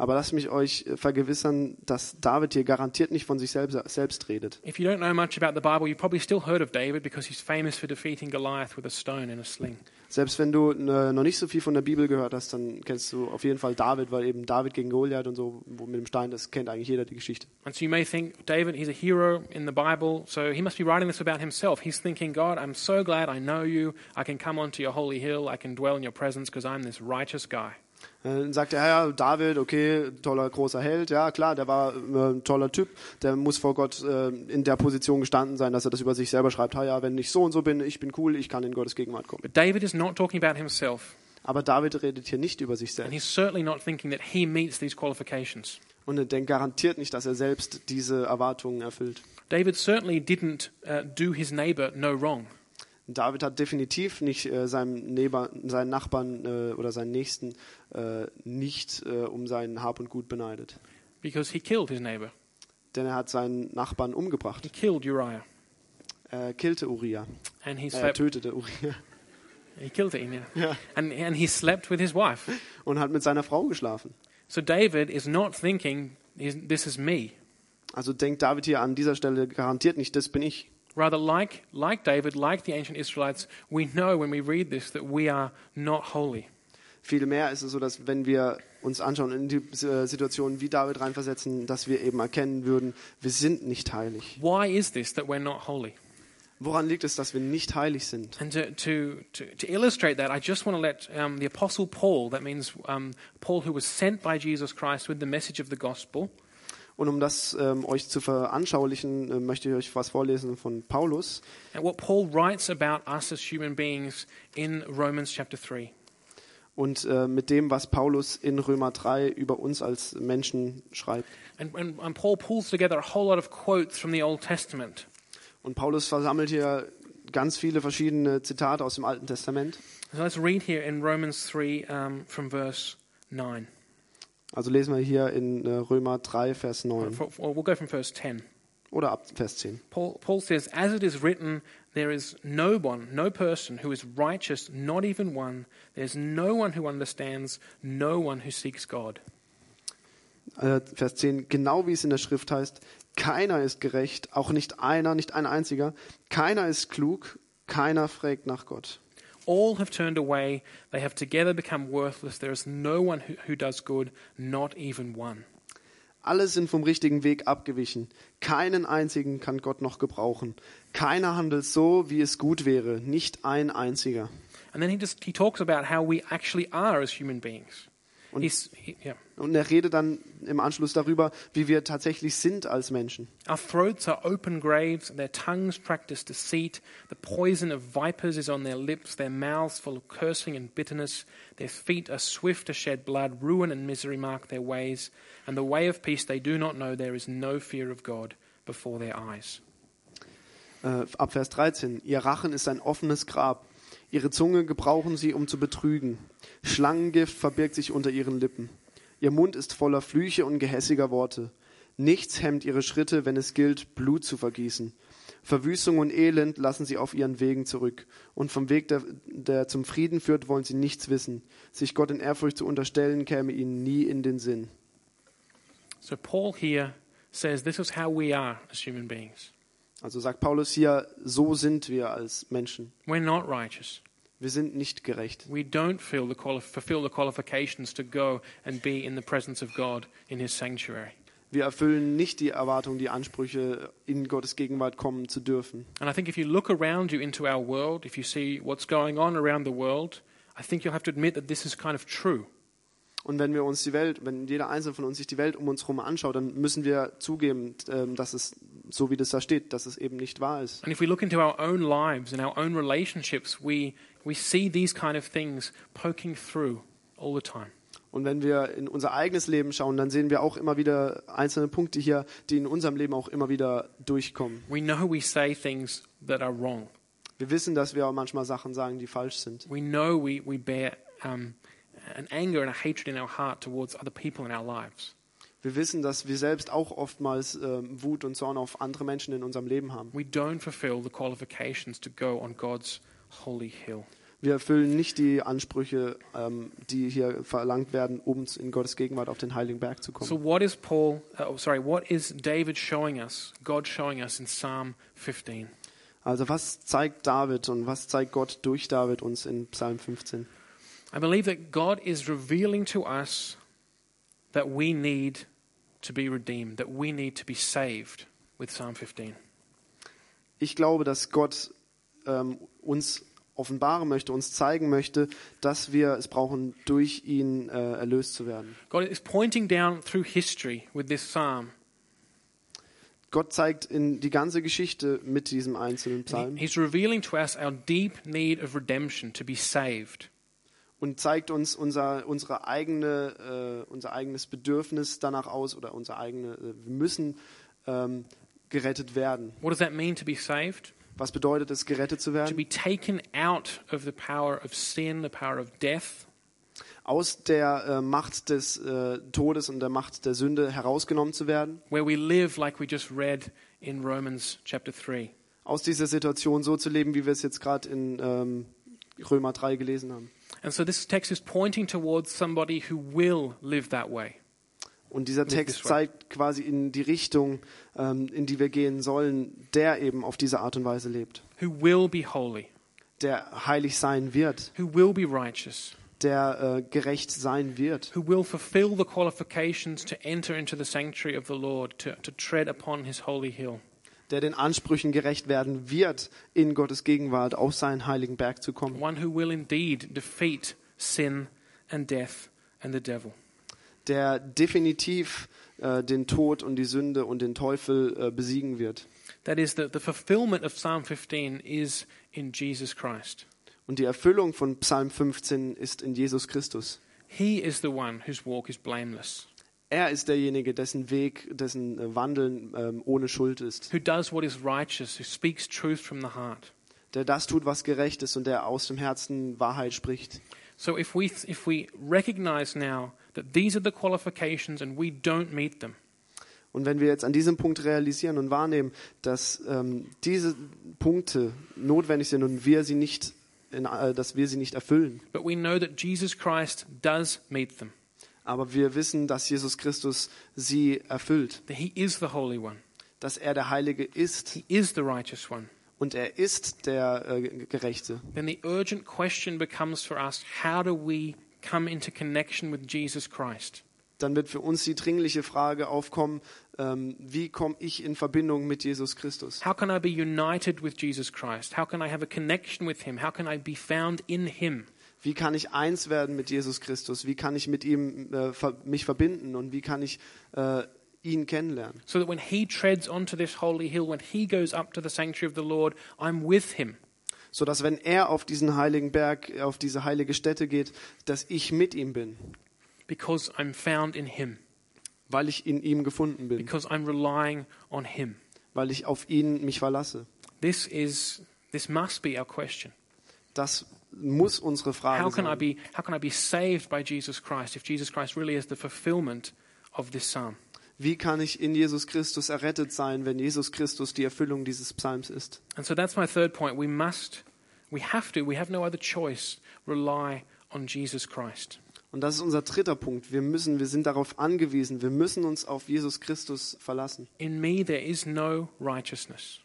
Aber lasst mich euch äh, vergewissern, dass David hier garantiert nicht von sich selbst, selbst redet. If you don't know much about the Bible, you've probably still heard of David because he's famous for defeating Goliath with a stone in a sling. Selbst wenn du äh, noch nicht so viel von der Bibel gehört hast, dann kennst du auf jeden Fall David, weil eben David gegen Goliath und so mit dem Stein, das kennt eigentlich jeder die Geschichte. And so you may think, David, he's a hero in the Bible, so he must be writing this about himself. He's thinking, God, I'm so glad I know you. I can come onto your holy hill. I can dwell in your presence because I'm this righteous guy. Äh, Dann sagt er, ja, David, okay, toller großer Held, ja klar, der war äh, ein toller Typ, der muss vor Gott äh, in der Position gestanden sein, dass er das über sich selber schreibt, ha, ja, wenn ich so und so bin, ich bin cool, ich kann in Gottes Gegenwart kommen. But David is not talking about himself, Aber David redet hier nicht über sich and selbst he's certainly not thinking that he meets these qualifications. und er denkt garantiert nicht, dass er selbst diese Erwartungen erfüllt. David certainly didn't uh, do his neighbor no wrong. David hat definitiv nicht äh, seinem Neighbor, seinen Nachbarn äh, oder seinen Nächsten äh, nicht äh, um seinen Hab und Gut beneidet. because he killed his neighbor. Denn er hat seinen Nachbarn He umgebracht. killed Uriah, Er killte Uriah. and he Er slept. tötete Uriah. He killed him, yeah. Ja. And, and he slept with his wife. Und hat mit seiner Frau geschlafen. So David is not thinking, "Is- this is me. Also denkt David hier an dieser Stelle garantiert nicht, das bin ich. Rather, like, like David, like the ancient Israelites, we know when we read this that we are not holy. Vielmehr ist es so, dass wenn wir uns anschauen in die äh, Situation wie David reinversetzen, dass wir eben erkennen würden, wir sind nicht heilig. Why is this that we're not holy? Woran liegt es, dass wir nicht heilig sind? And to, to, to, to illustrate that, I just want to let um, the Apostle Paul, that means um, Paul who was sent by Jesus Christ with the message of the gospel, Und um das ähm, euch zu veranschaulichen, äh, möchte ich euch was vorlesen von Paulus. and what Paul writes about us as human beings in Romans chapter 3. Und äh, mit dem, was Paulus in Römer 3 über uns als Menschen schreibt. And, and, and Paul pulls together a whole lot of quotes from the Old Testament. Und Paulus versammelt hier ganz viele verschiedene Zitate aus dem Alten Testament. So let's read here in Romans 3 um, from verse 9. Also lesen wir hier in äh, Römer 3, Vers Or 9 for- or we'll go from verse 10. oder ab Vers 10. Paul, Paul says, As it is written, there is no one, no person who is righteous, not even one. There's no one who understands, no one who seeks God. Äh, Vers 10, genau wie es in der Schrift heißt, keiner ist gerecht, auch nicht einer, nicht ein einziger, keiner ist klug, keiner fragt nach Gott. All have turned away, they have together become worthless. There is no one who, who does good, not even one. Alle sind vom richtigen Weg abgewichen. Keinen einzigen kann Gott noch gebrauchen. Keiner handelt so, wie es gut wäre. Nicht ein einziger. And then he just he talks about how we actually are as human beings. Und- he, yeah. Und er redet dann im Anschluss darüber, wie wir tatsächlich sind als Menschen. Our throats are open graves, their tongues practice deceit, the poison of vipers is on their lips, their mouths full of cursing and bitterness, their feet are swift to shed blood, ruin and misery mark their ways, and the way of peace they do not know, there is no fear of God before their eyes. Äh, ab Vers 13. Ihr Rachen ist ein offenes Grab. Ihre Zunge gebrauchen sie, um zu betrügen. Schlangengift verbirgt sich unter ihren Lippen. Ihr Mund ist voller Flüche und gehässiger Worte. Nichts hemmt ihre Schritte, wenn es gilt, Blut zu vergießen. Verwüstung und Elend lassen sie auf ihren Wegen zurück. Und vom Weg, der, der zum Frieden führt, wollen sie nichts wissen. Sich Gott in Ehrfurcht zu unterstellen, käme ihnen nie in den Sinn. So Paul here says this is how we are as human beings. Also sagt Paulus hier, so sind wir als Menschen. We're not righteous. Wir sind nicht gerecht. We don't feel the fulfill the qualifications to go and be in the presence of God in his sanctuary. Wir erfüllen nicht die Erwartungen, die Ansprüche, in Gottes Gegenwart kommen zu dürfen. And I think if you look around you into our world, if you see what's going on around the world, I think you'll have to admit that this is kind of true. Und wenn wir uns die Welt, wenn jeder einzelne von uns sich die Welt um uns herum anschaut, dann müssen wir zugeben, ähm, dass es so wie das da steht, dass es eben nicht wahr ist. And if we look into our own lives and our own relationships, we, we see these kind of things poking through all the time. Und wenn wir in unser eigenes Leben schauen, dann sehen wir auch immer wieder einzelne Punkte hier, die in unserem Leben auch immer wieder durchkommen. We know we say things that are wrong. Wir wissen, dass wir auch manchmal Sachen sagen, die falsch sind. We know we, we bear um, an anger and a hatred in our heart towards other people in our lives. Wir wissen, dass wir selbst auch oftmals ähm, Wut und Zorn auf andere Menschen in unserem Leben haben. We don't fulfill the qualifications to go on God's holy hill. Wir erfüllen nicht die Ansprüche, ähm, die hier verlangt werden, um in Gottes Gegenwart auf den Heiligen Berg zu kommen. So, what is Paul, uh, oh, sorry, what is David showing us, God showing us in Psalm 15? Also was zeigt David und was zeigt Gott durch David uns in Psalm 15? I believe that God is revealing to us that we need to be redeemed, that we need to be saved with Psalm 15. Ich glaube, dass Gott ähm, uns offenbaren möchte, uns zeigen möchte, dass wir es brauchen, durch ihn äh, erlöst zu werden. God is pointing down through history with this psalm. Gott zeigt in die ganze Geschichte mit diesem einzelnen Psalm he- He's revealing to us our deep need of redemption to be saved. Und zeigt uns unser, unsere eigene, äh, unser eigenes Bedürfnis danach aus oder unser eigene, äh, wir müssen ähm, gerettet werden. What does that mean to be saved? Was bedeutet es, gerettet zu To werden? be taken out of the power of sin, the power of death, Aus der äh, Macht des äh, Todes und der Macht der Sünde herausgenommen zu werden. where we live like we just read in Romans chapter 3. Aus dieser Situation so zu leben, wie wir es jetzt gerade in ähm, Römer 3 gelesen haben. And so this text is pointing towards somebody who will live that way. Und dieser Text zeigt quasi in die Richtung, ähm, in die wir gehen sollen, der eben auf diese Art und Weise lebt. who will be holy, Der heilig sein wird, who will be righteous, der äh, gerecht sein wird, who will fulfill the qualifications to enter into the sanctuary of the Lord, to, to tread upon his holy hill. Der den Ansprüchen gerecht werden wird, in Gottes Gegenwart auf seinen heiligen Berg zu kommen. One who will indeed defeat sin and death and the devil. Der definitiv äh, den Tod und die Sünde und den Teufel äh, besiegen wird. That is, the, the fulfillment of Psalm 15 is in Jesus Christ. Und die Erfüllung von Psalm 15 ist in Jesus Christus. He is the one whose walk is blameless, Er ist derjenige, dessen Weg, dessen äh, Wandeln ähm, ohne Schuld ist. who does what is righteous, who speaks truth from the heart. der das tut, was gerecht ist und der aus dem Herzen Wahrheit spricht. So if we, if we recognize now that these are the qualifications and we don't meet them, Und wenn wir jetzt an diesem Punkt realisieren und wahrnehmen, dass ähm, diese Punkte notwendig sind und wir sie nicht, in, äh, dass wir sie nicht erfüllen, but we know that Jesus Christ does meet them, aber wir wissen, dass Jesus Christus sie erfüllt, that he is the Holy One, dass er der Heilige ist he is the righteous one, und er ist der äh, Gerechte, then the urgent question becomes for us how do we come into connection with Jesus Christ? dann wird für uns die dringliche Frage aufkommen, ähm, wie komme ich in Verbindung mit Jesus Christus? How can I be united with Jesus Christ? How can I have a connection with him? How can I be found in him? Wie kann ich eins werden mit Jesus Christus? Wie kann ich mit ihm äh, mich verbinden und wie kann ich äh, ihn kennenlernen? So that when he treads onto this holy hill, when he goes up to the sanctuary of the Lord, I'm with him. So dass wenn er auf diesen heiligen Berg, auf diese heilige Stätte geht, dass ich mit ihm bin, because I'm found in him, weil ich in ihm gefunden bin, because I'm relying on him. weil ich auf ihn mich verlasse. This is this must be our question. Das muss unsere Frage How can I sein. be how can I be saved by Jesus Christ if Jesus Christ really is the fulfillment of this psalm? Wie kann ich in Jesus Christus errettet sein, wenn Jesus Christus die Erfüllung dieses Psalms ist? And so that's my third point. We must we have to, we have no other choice, rely on Jesus Christ. Und das ist unser dritter Punkt. Wir müssen, wir sind darauf angewiesen. Wir müssen uns auf Jesus Christus verlassen. In me there is no righteousness.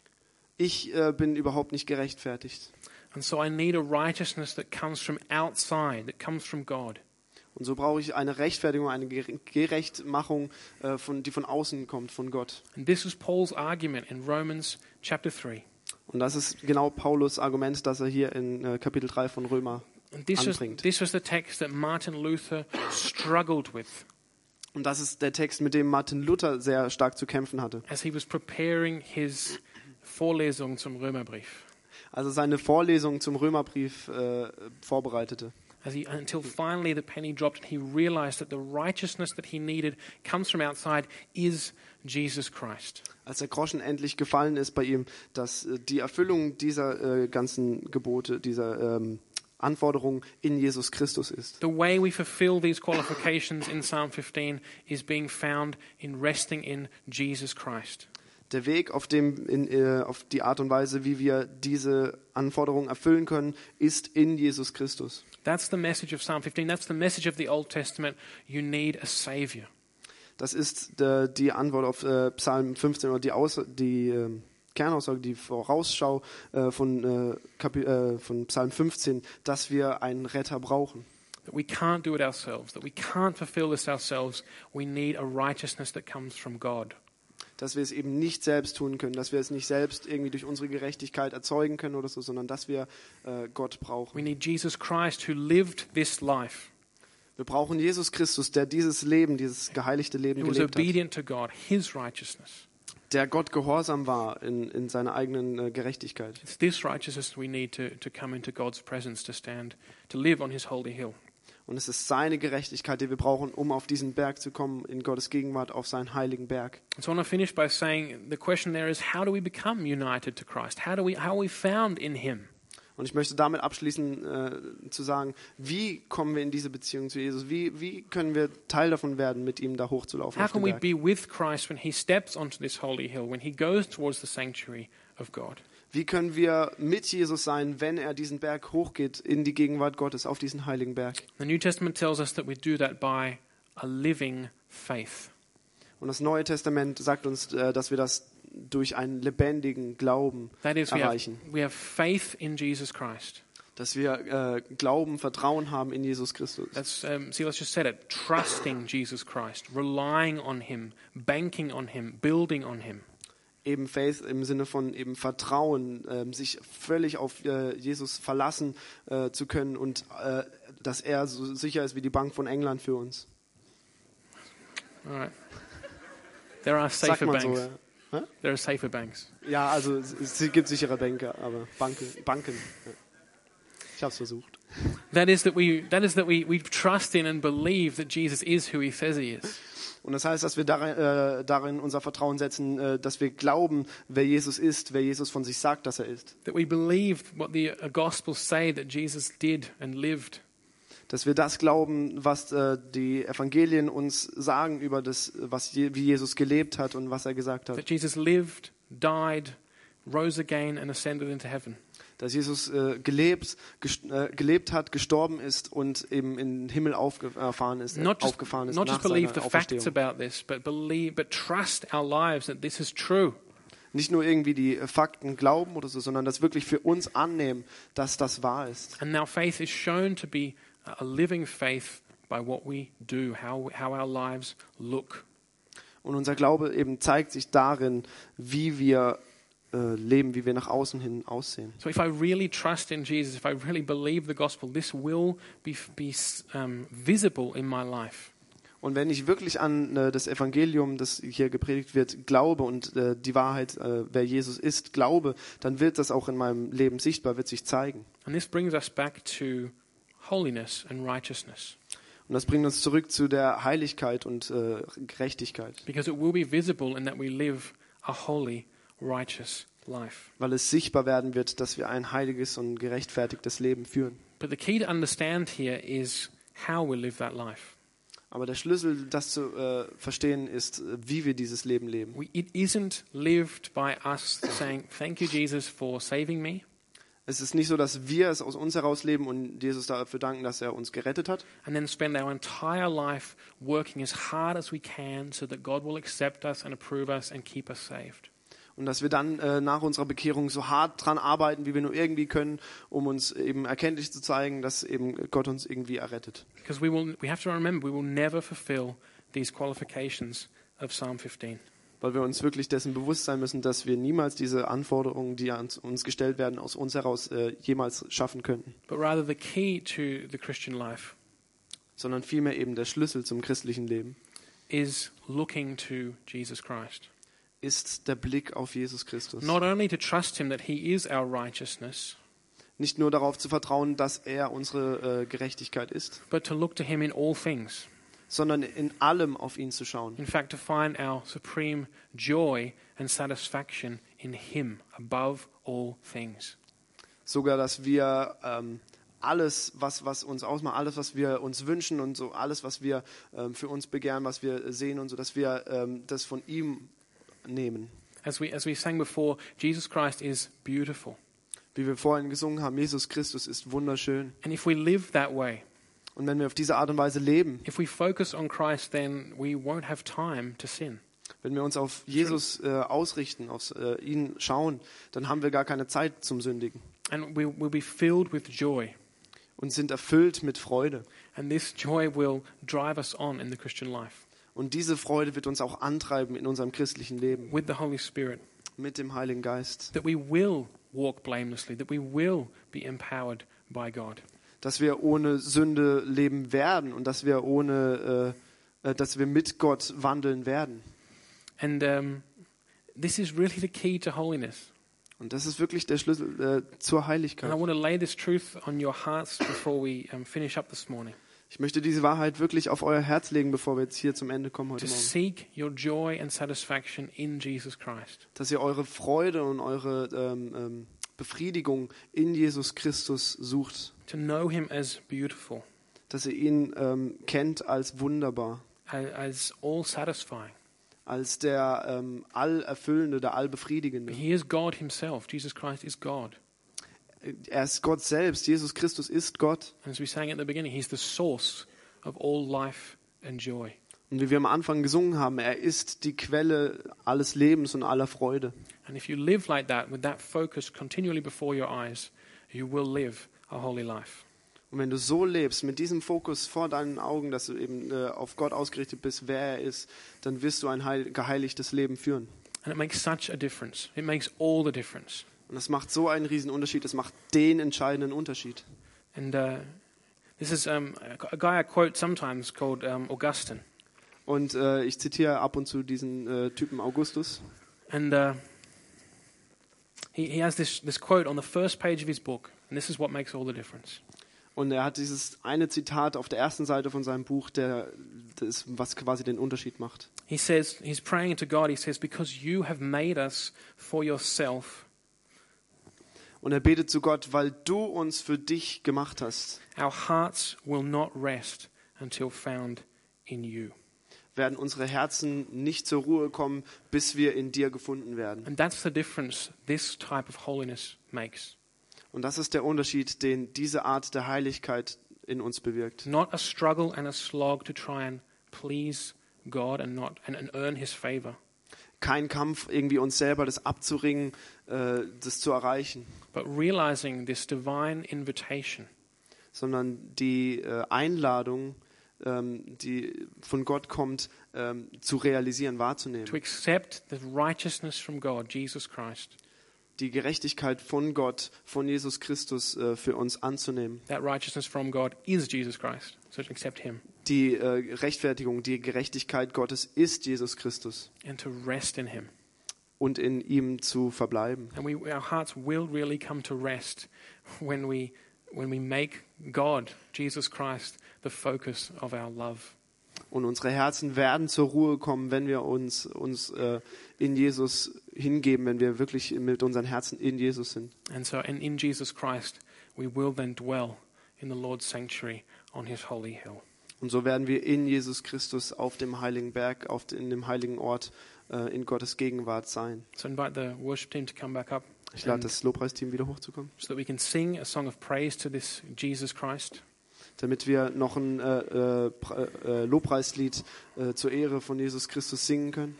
Ich äh, bin überhaupt nicht gerechtfertigt. And so I need a righteousness that comes from outside, that comes from God. Und so brauche ich eine Rechtfertigung, eine Gere- Gerechtmachung, äh, von, die von außen kommt, von Gott. And this is Paul's argument in Romans chapter 3. Und das ist genau Paulus Argument, das er hier in äh, Kapitel 3 von Römer And this was, anbringt. this was the text that Martin Luther struggled with Und das ist der Text, mit dem Martin Luther sehr stark zu kämpfen hatte. as he was preparing his Vorlesung zum Römerbrief. Als er seine Vorlesung zum Römerbrief äh, vorbereitete. As he, until finally the penny dropped and he realized that the righteousness that he needed comes from outside is Jesus Christ. Als der Groschen endlich gefallen ist bei ihm, dass äh, die Erfüllung dieser äh, ganzen Gebote, dieser ähm, Anforderungen in Jesus Christus ist. The way we fulfill these qualifications in Psalm 15 is being found in resting in Jesus Christ. Der Weg, auf, dem, in, äh, auf die Art und Weise, wie wir diese Anforderungen erfüllen können, ist in Jesus Christus. That's the message of Psalm 15. That's the message of the Old Testament. You need a Savior. Das ist äh, die Antwort auf äh, Psalm 15 oder die, Aus die äh, Kernaussage, die Vorausschau äh, von, äh, äh, von Psalm 15, dass wir einen Retter brauchen. That we can't do it ourselves, that we can't fulfill this ourselves. We need a righteousness that comes from God. Dass wir es eben nicht selbst tun können, dass wir es nicht selbst irgendwie durch unsere Gerechtigkeit erzeugen können oder so, sondern dass wir äh, Gott brauchen. We need Jesus Christ who lived this life, Wir brauchen Jesus Christus, der dieses Leben, dieses geheiligte Leben was gelebt hat, obedient to God, his righteousness. der Gott gehorsam war in, in seiner eigenen äh, Gerechtigkeit. It's this righteousness we need to, to come into God's presence, to stand, to live on his holy hill. Und es ist seine Gerechtigkeit, die wir brauchen, um auf diesen Berg zu kommen, in Gottes Gegenwart, auf seinen heiligen Berg. So I want to finish by saying the question there is how do we become united to Christ? How do we how are we found in him? Und ich möchte damit abschließen, äh, zu sagen, wie kommen wir in diese Beziehung zu Jesus? Wie, wie können wir Teil davon werden, mit ihm da hochzulaufen How can we be with Christ when he steps onto this holy hill, when he goes towards the sanctuary of God? Wie können wir mit Jesus sein, wenn er diesen Berg hochgeht, in die Gegenwart Gottes, auf diesen heiligen Berg? The New Testament tells us that we do that by a living faith. Und das Neue Testament sagt uns, äh, dass wir das durch einen lebendigen Glauben That is, we have, erreichen. we have faith in Jesus Christ. Dass wir äh, Glauben, Vertrauen haben in Jesus Christus. That's um, let's just said it: trusting Jesus Christ, relying on Him, banking on Him, building on Him. Eben Faith im Sinne von eben Vertrauen, ähm, sich völlig auf äh, Jesus verlassen äh, zu können und äh, dass er so sicher ist wie die Bank von England für uns. All right. There are safer man so. banks. Ja, There are safer banks. ja also es, es gibt sichere Banker, aber Banken. Banken ja. Ich habe es versucht. That is that we that is that we, we trust in and believe that Jesus is who he says he is. Und das heißt, dass wir darin, äh, darin unser Vertrauen setzen, äh, dass wir glauben, wer Jesus ist, wer Jesus von sich sagt, dass er ist. That we believe what the uh, Gospels say that Jesus did and lived. Dass wir das glauben, was äh, die Evangelien uns sagen über das, was je, wie Jesus gelebt hat und was er gesagt hat. That Jesus lived, died, rose again, and ascended into heaven. Dass Jesus äh, gelebt, äh, gelebt hat, gestorben ist und eben in den Himmel aufgefahren ist, äh, Not just, aufgefahren ist not just believe the facts about this, but believe, but trust our lives that this is true. Nicht nur irgendwie die äh, Fakten glauben oder so, sondern das wirklich für uns annehmen, dass das wahr ist. And now faith is shown to be a living faith by what we do, how, how our lives look. Und unser Glaube eben zeigt sich darin, wie wir äh, leben, wie wir nach außen hin aussehen. So if I really trust in Jesus, if I really believe the gospel, this will be, be um, visible in my life. Und wenn ich wirklich an äh, das Evangelium, das hier gepredigt wird, glaube und äh, die Wahrheit, äh, wer Jesus ist, glaube, dann wird das auch in meinem Leben sichtbar, wird sich zeigen. And this brings us back to holiness and righteousness. Und das bringt uns zurück zu der Heiligkeit und äh, Gerechtigkeit, Because it will be visible in that we live a holy, righteous life. weil es sichtbar werden wird, dass wir ein heiliges und gerechtfertigtes Leben führen. But the key to understand here is how we live that life. Aber der Schlüssel, das zu äh, verstehen, ist, äh, wie wir dieses Leben leben. We, it isn't lived by us saying, Thank you, Jesus, for saving me. Es ist nicht so, dass wir es aus uns heraus leben und Jesus dafür danken, dass er uns gerettet hat. and then spend our entire life working as hard as we can so that God will accept us and approve us and keep us saved. Und dass wir dann äh, nach unserer Bekehrung so hart dran arbeiten, wie wir nur irgendwie können, um uns eben erkenntlich zu zeigen, dass eben Gott uns irgendwie errettet. Because we will we have to remember we will never fulfill these qualifications of Psalm 15. Weil wir uns wirklich dessen bewusst sein müssen, dass wir niemals diese Anforderungen, die an uns gestellt werden, aus uns heraus äh, jemals schaffen könnten. But rather the key to the Christian life Sondern vielmehr eben der Schlüssel zum christlichen Leben is looking to Jesus Christ. Ist der Blick auf Jesus Christus. Not only to trust him that he is our righteousness, Nicht nur darauf zu vertrauen, dass er unsere äh, Gerechtigkeit ist, but to look to him in all things. sondern in allem auf ihn zu schauen. In fact, to find our supreme joy and satisfaction in him above all things. sogar, dass wir ähm, alles, was, was uns ausmacht, alles, was wir uns wünschen und so alles, was wir ähm, für uns begehren, was wir sehen und so, dass wir ähm, das von ihm nehmen. As we, as we sang before, Jesus Christ is beautiful. Wie wir vorhin gesungen haben, Jesus Christus ist wunderschön. And if we live that way, Und wenn wir auf diese Art und Weise leben, if we focus on Christ, then we won't have time to sin. wenn wir uns auf Jesus äh, ausrichten, auf äh, ihn schauen, dann haben wir gar keine Zeit zum Sündigen And we will be filled with joy. und sind erfüllt mit Freude. And this joy will drive us on in the Christian life Und diese Freude wird uns auch antreiben in unserem christlichen Leben with the Holy Spirit. mit dem Heiligen Geist. That we will walk blamelessly, that we will be empowered by God. dass wir ohne Sünde leben werden und dass wir ohne, äh, äh, dass wir mit Gott wandeln werden. And um, this is really the key to holiness. Und das ist wirklich der Schlüssel äh, zur And I Heiligkeit. want to lay this truth on your hearts before we um, finish up this morning. Ich möchte diese Wahrheit wirklich auf euer Herz legen, bevor wir jetzt hier zum Ende kommen heute To Morgen. seek your joy and satisfaction in Jesus Christ. Dass ihr eure Freude und eure ähm, ähm, Befriedigung in Jesus Christus sucht. To know Him as beautiful, Dass ihr ihn ähm, kennt als wunderbar, a- as all satisfying. als der ähm, Allerfüllende, der Allbefriedigende. He is God Himself. Jesus Christ is God. Er ist Gott selbst. Jesus Christus ist Gott. As we sang at the beginning, He's the source of all life and joy. Und wie wir am Anfang gesungen haben, er ist die Quelle alles Lebens und aller Freude. And if you live like that, with that focus continually before your eyes, you will live a holy life. Und wenn du so lebst, mit diesem Fokus vor deinen Augen, dass du eben äh, auf Gott ausgerichtet bist, wer er ist, dann wirst du ein heil geheiligtes Leben führen. And it makes such a difference. It makes all the difference. Und das macht so einen riesen Unterschied, das macht den entscheidenden Unterschied. And uh, this is um, a guy I quote sometimes called um, Augustine. Und äh, ich zitiere ab und zu diesen äh, Typen Augustus. And uh, he, he has this, this quote on the first page of his book. And this is what makes all the difference. Und er hat dieses eine Zitat auf der ersten Seite von seinem Buch, der das, was quasi den Unterschied macht. He says, he's praying to God, he says, because you have made us for yourself. Und er betet zu Gott, weil du uns für dich gemacht hast, Our hearts will not rest until found in you. werden unsere Herzen nicht zur Ruhe kommen, bis wir in dir gefunden werden. And that's the difference this type of holiness makes. Und das ist der Unterschied, den diese Art der Heiligkeit in uns bewirkt. Not a struggle and a slog to try and please God and not and, and earn his favor, Kein Kampf, irgendwie uns selber das abzuringen, äh, das zu erreichen, but realizing this divine invitation sondern die äh, Einladung, ähm, die von Gott kommt, ähm, zu realisieren, wahrzunehmen. to accept the righteousness from God, Jesus Christ. Die Gerechtigkeit von Gott, von Jesus Christus äh, für uns anzunehmen. That righteousness from God is Jesus Christ. So to accept him Die äh, Rechtfertigung, die Gerechtigkeit Gottes ist Jesus Christus and to rest in him. Und in ihm zu verbleiben. And we, our hearts will really come to rest when we, when we make God, Jesus Christ, the focus of our love. Und unsere Herzen werden zur Ruhe kommen, wenn wir uns, uns äh, in Jesus hingeben, wenn wir wirklich mit unseren Herzen in Jesus sind. And so, and in Jesus Christ, we will then dwell in the Lord's sanctuary on his holy hill. Und so werden wir in Jesus Christus auf dem heiligen Berg, auf, in dem heiligen Ort äh, in Gottes Gegenwart sein. So, invite the worship team to come back up Ich lade das Lobpreisteam wieder hochzukommen, so that we can sing a song of praise to this Jesus Christ. damit wir noch ein äh, äh, Pre- äh, Lobpreislied äh, zur Ehre von Jesus Christus singen können.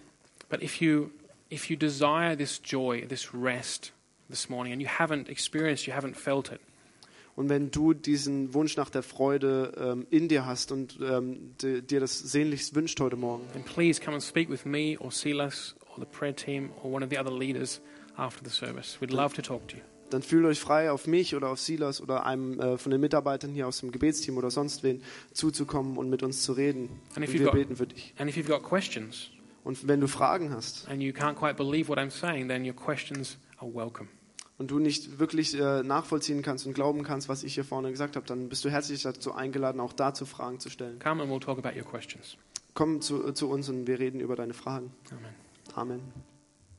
But if you, if you desire this joy, this rest this morning, and you haven't experienced, you haven't felt it, Und wenn du diesen Wunsch nach der Freude ähm, in dir hast und ähm, di- dir das sehnlichst wünscht heute Morgen, then please come and speak with me or Silas or the prayer team or one of the other leaders after the service. We'd love to talk to you. dann fühlt euch frei, auf mich oder auf Silas oder einem äh, von den Mitarbeitern hier aus dem Gebetsteam oder sonst wen zuzukommen und mit uns zu reden. And if Und you've wir got- beten für dich. And if you've got questions Und wenn du Fragen hast and you can't quite believe what I'm saying, then your questions are welcome. Und du nicht wirklich äh, nachvollziehen kannst und glauben kannst, was ich hier vorne gesagt habe, dann bist du herzlich dazu eingeladen, auch dazu Fragen zu stellen. Come and we'll talk about your questions. Komm zu, zu uns und wir reden über deine Fragen. Amen. Amen.